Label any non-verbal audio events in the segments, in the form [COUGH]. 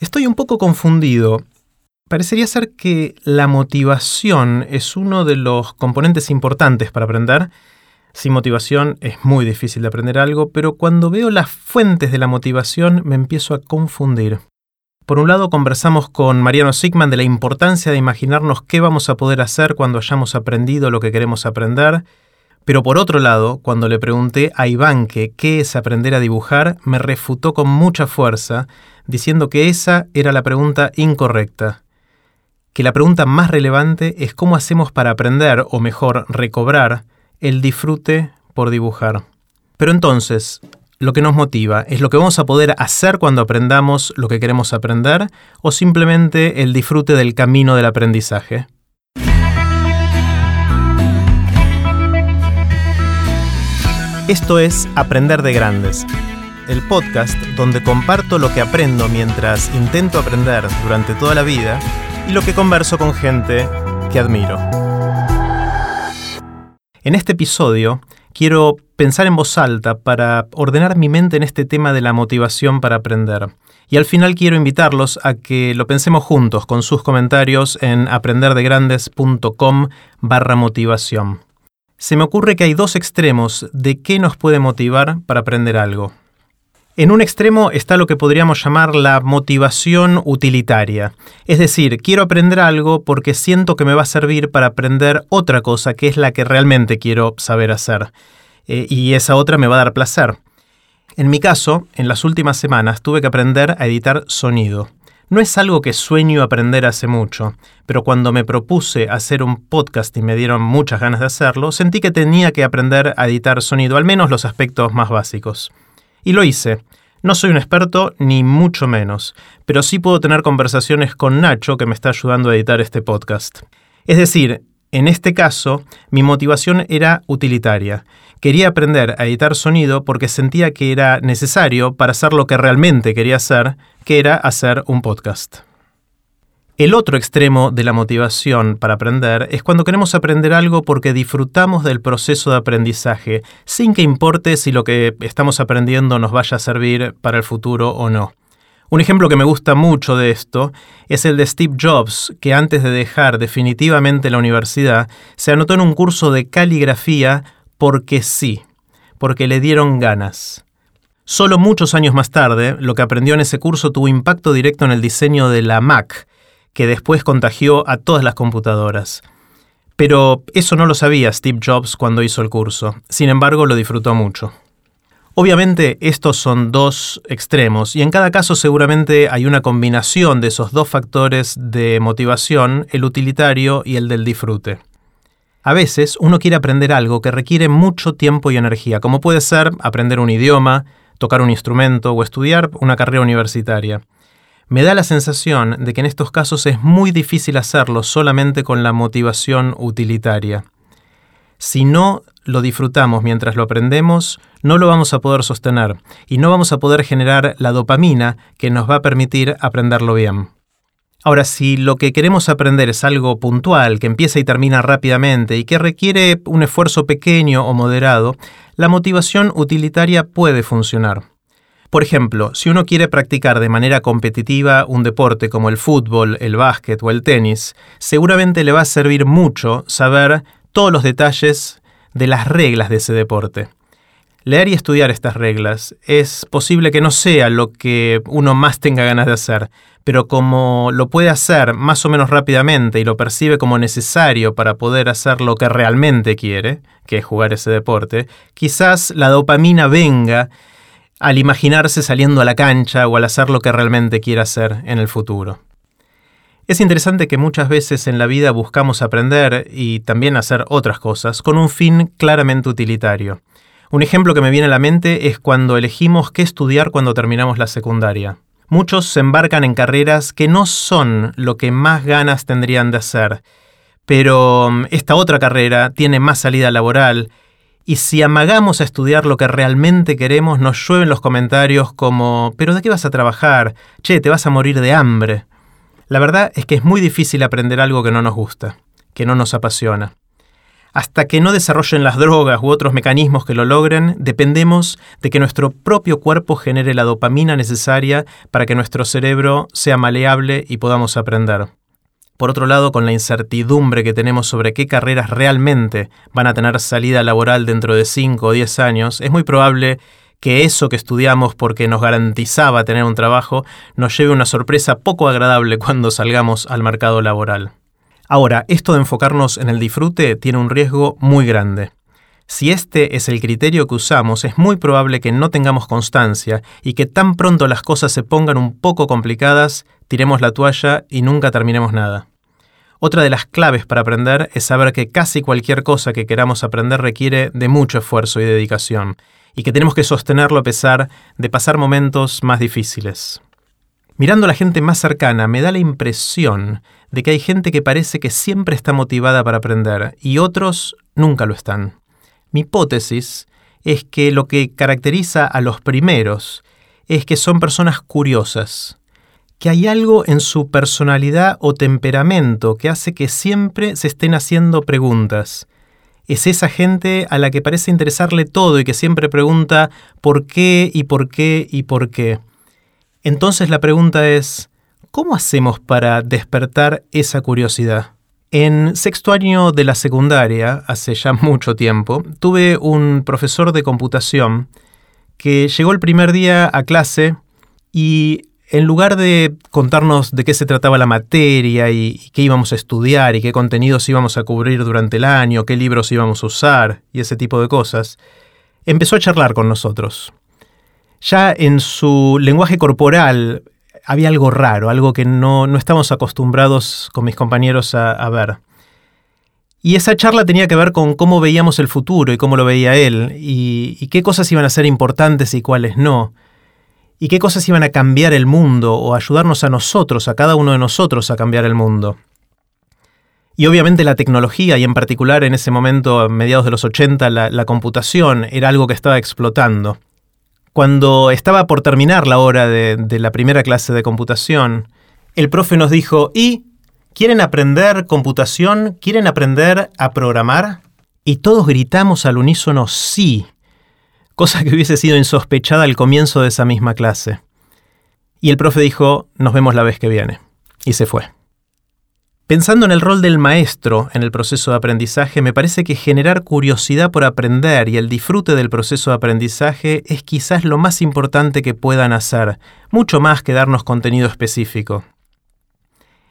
Estoy un poco confundido. Parecería ser que la motivación es uno de los componentes importantes para aprender. Sin motivación es muy difícil de aprender algo, pero cuando veo las fuentes de la motivación me empiezo a confundir. Por un lado, conversamos con Mariano Sigman de la importancia de imaginarnos qué vamos a poder hacer cuando hayamos aprendido lo que queremos aprender, pero por otro lado, cuando le pregunté a Iván que qué es aprender a dibujar, me refutó con mucha fuerza, diciendo que esa era la pregunta incorrecta, que la pregunta más relevante es cómo hacemos para aprender, o mejor, recobrar, el disfrute por dibujar. Pero entonces, lo que nos motiva es lo que vamos a poder hacer cuando aprendamos lo que queremos aprender o simplemente el disfrute del camino del aprendizaje. Esto es Aprender de Grandes, el podcast donde comparto lo que aprendo mientras intento aprender durante toda la vida y lo que converso con gente que admiro. En este episodio quiero pensar en voz alta para ordenar mi mente en este tema de la motivación para aprender. Y al final quiero invitarlos a que lo pensemos juntos con sus comentarios en aprenderdegrandes.com barra motivación se me ocurre que hay dos extremos de qué nos puede motivar para aprender algo. En un extremo está lo que podríamos llamar la motivación utilitaria. Es decir, quiero aprender algo porque siento que me va a servir para aprender otra cosa que es la que realmente quiero saber hacer. Eh, y esa otra me va a dar placer. En mi caso, en las últimas semanas tuve que aprender a editar sonido. No es algo que sueño aprender hace mucho, pero cuando me propuse hacer un podcast y me dieron muchas ganas de hacerlo, sentí que tenía que aprender a editar sonido, al menos los aspectos más básicos. Y lo hice. No soy un experto, ni mucho menos, pero sí puedo tener conversaciones con Nacho que me está ayudando a editar este podcast. Es decir, en este caso, mi motivación era utilitaria. Quería aprender a editar sonido porque sentía que era necesario para hacer lo que realmente quería hacer, que era hacer un podcast. El otro extremo de la motivación para aprender es cuando queremos aprender algo porque disfrutamos del proceso de aprendizaje, sin que importe si lo que estamos aprendiendo nos vaya a servir para el futuro o no. Un ejemplo que me gusta mucho de esto es el de Steve Jobs, que antes de dejar definitivamente la universidad, se anotó en un curso de caligrafía porque sí, porque le dieron ganas. Solo muchos años más tarde, lo que aprendió en ese curso tuvo impacto directo en el diseño de la Mac, que después contagió a todas las computadoras. Pero eso no lo sabía Steve Jobs cuando hizo el curso, sin embargo lo disfrutó mucho. Obviamente estos son dos extremos y en cada caso seguramente hay una combinación de esos dos factores de motivación, el utilitario y el del disfrute. A veces uno quiere aprender algo que requiere mucho tiempo y energía, como puede ser aprender un idioma, tocar un instrumento o estudiar una carrera universitaria. Me da la sensación de que en estos casos es muy difícil hacerlo solamente con la motivación utilitaria. Si no lo disfrutamos mientras lo aprendemos, no lo vamos a poder sostener y no vamos a poder generar la dopamina que nos va a permitir aprenderlo bien. Ahora, si lo que queremos aprender es algo puntual, que empieza y termina rápidamente y que requiere un esfuerzo pequeño o moderado, la motivación utilitaria puede funcionar. Por ejemplo, si uno quiere practicar de manera competitiva un deporte como el fútbol, el básquet o el tenis, seguramente le va a servir mucho saber todos los detalles de las reglas de ese deporte. Leer y estudiar estas reglas es posible que no sea lo que uno más tenga ganas de hacer, pero como lo puede hacer más o menos rápidamente y lo percibe como necesario para poder hacer lo que realmente quiere, que es jugar ese deporte, quizás la dopamina venga al imaginarse saliendo a la cancha o al hacer lo que realmente quiere hacer en el futuro. Es interesante que muchas veces en la vida buscamos aprender y también hacer otras cosas con un fin claramente utilitario. Un ejemplo que me viene a la mente es cuando elegimos qué estudiar cuando terminamos la secundaria. Muchos se embarcan en carreras que no son lo que más ganas tendrían de hacer, pero mm, esta otra carrera tiene más salida laboral y si amagamos a estudiar lo que realmente queremos, nos llueven los comentarios como, ¿pero de qué vas a trabajar? Che, te vas a morir de hambre. La verdad es que es muy difícil aprender algo que no nos gusta, que no nos apasiona. Hasta que no desarrollen las drogas u otros mecanismos que lo logren, dependemos de que nuestro propio cuerpo genere la dopamina necesaria para que nuestro cerebro sea maleable y podamos aprender. Por otro lado, con la incertidumbre que tenemos sobre qué carreras realmente van a tener salida laboral dentro de 5 o 10 años, es muy probable que eso que estudiamos porque nos garantizaba tener un trabajo nos lleve una sorpresa poco agradable cuando salgamos al mercado laboral. Ahora, esto de enfocarnos en el disfrute tiene un riesgo muy grande. Si este es el criterio que usamos, es muy probable que no tengamos constancia y que tan pronto las cosas se pongan un poco complicadas, tiremos la toalla y nunca terminemos nada. Otra de las claves para aprender es saber que casi cualquier cosa que queramos aprender requiere de mucho esfuerzo y dedicación, y que tenemos que sostenerlo a pesar de pasar momentos más difíciles. Mirando a la gente más cercana, me da la impresión de que hay gente que parece que siempre está motivada para aprender y otros nunca lo están. Mi hipótesis es que lo que caracteriza a los primeros es que son personas curiosas, que hay algo en su personalidad o temperamento que hace que siempre se estén haciendo preguntas, es esa gente a la que parece interesarle todo y que siempre pregunta por qué y por qué y por qué. Entonces la pregunta es, ¿cómo hacemos para despertar esa curiosidad? En sexto año de la secundaria, hace ya [LAUGHS] mucho tiempo, tuve un profesor de computación que llegó el primer día a clase y en lugar de contarnos de qué se trataba la materia y, qué íbamos a estudiar y qué contenidos íbamos a cubrir durante el año, qué libros íbamos a usar y ese tipo de cosas, empezó a charlar con nosotros. Ya en su lenguaje corporal había algo raro, algo que no, no estamos acostumbrados con mis compañeros a, ver. Y esa charla tenía que ver con cómo veíamos el futuro y cómo lo veía él, y qué cosas iban a ser importantes y cuáles no y qué cosas iban a cambiar el mundo o ayudarnos a nosotros, a cada uno de nosotros, a cambiar el mundo. Y obviamente la tecnología, y en particular en ese momento, a mediados de los 80, la, computación era algo que estaba explotando. Cuando estaba por terminar la hora de, la primera clase de computación, el profe nos dijo, ¿y quieren aprender computación? ¿Quieren aprender a programar? Y todos gritamos al unísono sí cosa que hubiese sido insospechada al comienzo de esa misma clase. Y el profe dijo, nos vemos la vez que viene. Y se fue. Pensando en el rol del maestro en el proceso de aprendizaje, me parece que generar curiosidad por aprender y el disfrute del proceso de aprendizaje es quizás lo más importante que puedan hacer, mucho más que darnos contenido específico.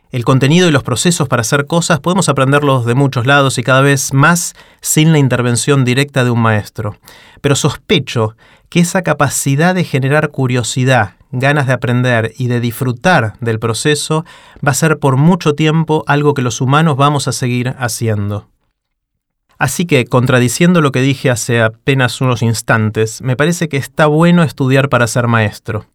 El contenido y los procesos para hacer cosas podemos aprenderlos de muchos lados y cada vez más sin la intervención directa de un maestro. Pero sospecho que esa capacidad de generar curiosidad, ganas de aprender y de disfrutar del proceso va a ser por mucho tiempo algo que los humanos vamos a seguir haciendo. Así que, contradiciendo lo que dije hace apenas unos instantes, me parece que está bueno estudiar para ser maestro.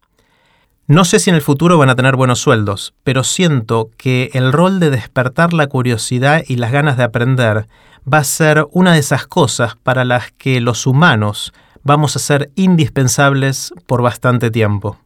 No sé si en el futuro van a tener buenos sueldos, pero siento que el rol de despertar la curiosidad y las ganas de aprender va a ser una de esas cosas para las que los humanos vamos a ser indispensables por bastante tiempo.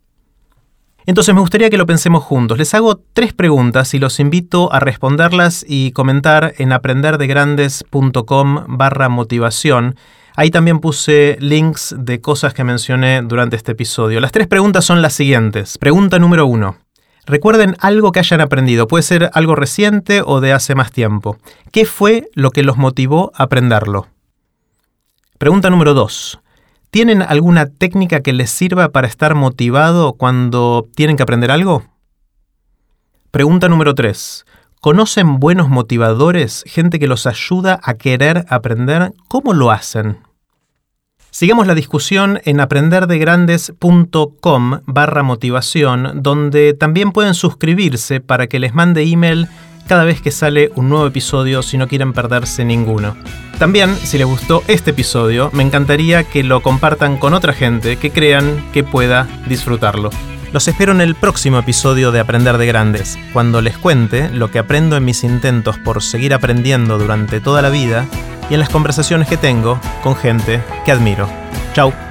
Entonces me gustaría que lo pensemos juntos. Les hago tres preguntas y los invito a responderlas y comentar en aprenderdegrandes.com barra motivación Ahí también puse links de cosas que mencioné durante este episodio. Las tres preguntas son las siguientes. Pregunta número uno. Recuerden algo que hayan aprendido. Puede ser algo reciente o de hace más tiempo. ¿Qué fue lo que los motivó a aprenderlo? Pregunta número dos. ¿Tienen alguna técnica que les sirva para estar motivado cuando tienen que aprender algo? Pregunta número 3. ¿Conocen buenos motivadores, gente que los ayuda a querer aprender? ¿Cómo lo hacen? Sigamos la discusión en aprenderdegrandes.com barra motivación, donde también pueden suscribirse para que les mande email cada vez que sale un nuevo episodio si no quieren perderse ninguno. También, si les gustó este episodio, me encantaría que lo compartan con otra gente que crean que pueda disfrutarlo. Los espero en el próximo episodio de Aprender de Grandes, cuando les cuente lo que aprendo en mis intentos por seguir aprendiendo durante toda la vida y en las conversaciones que tengo con gente que admiro. Chao.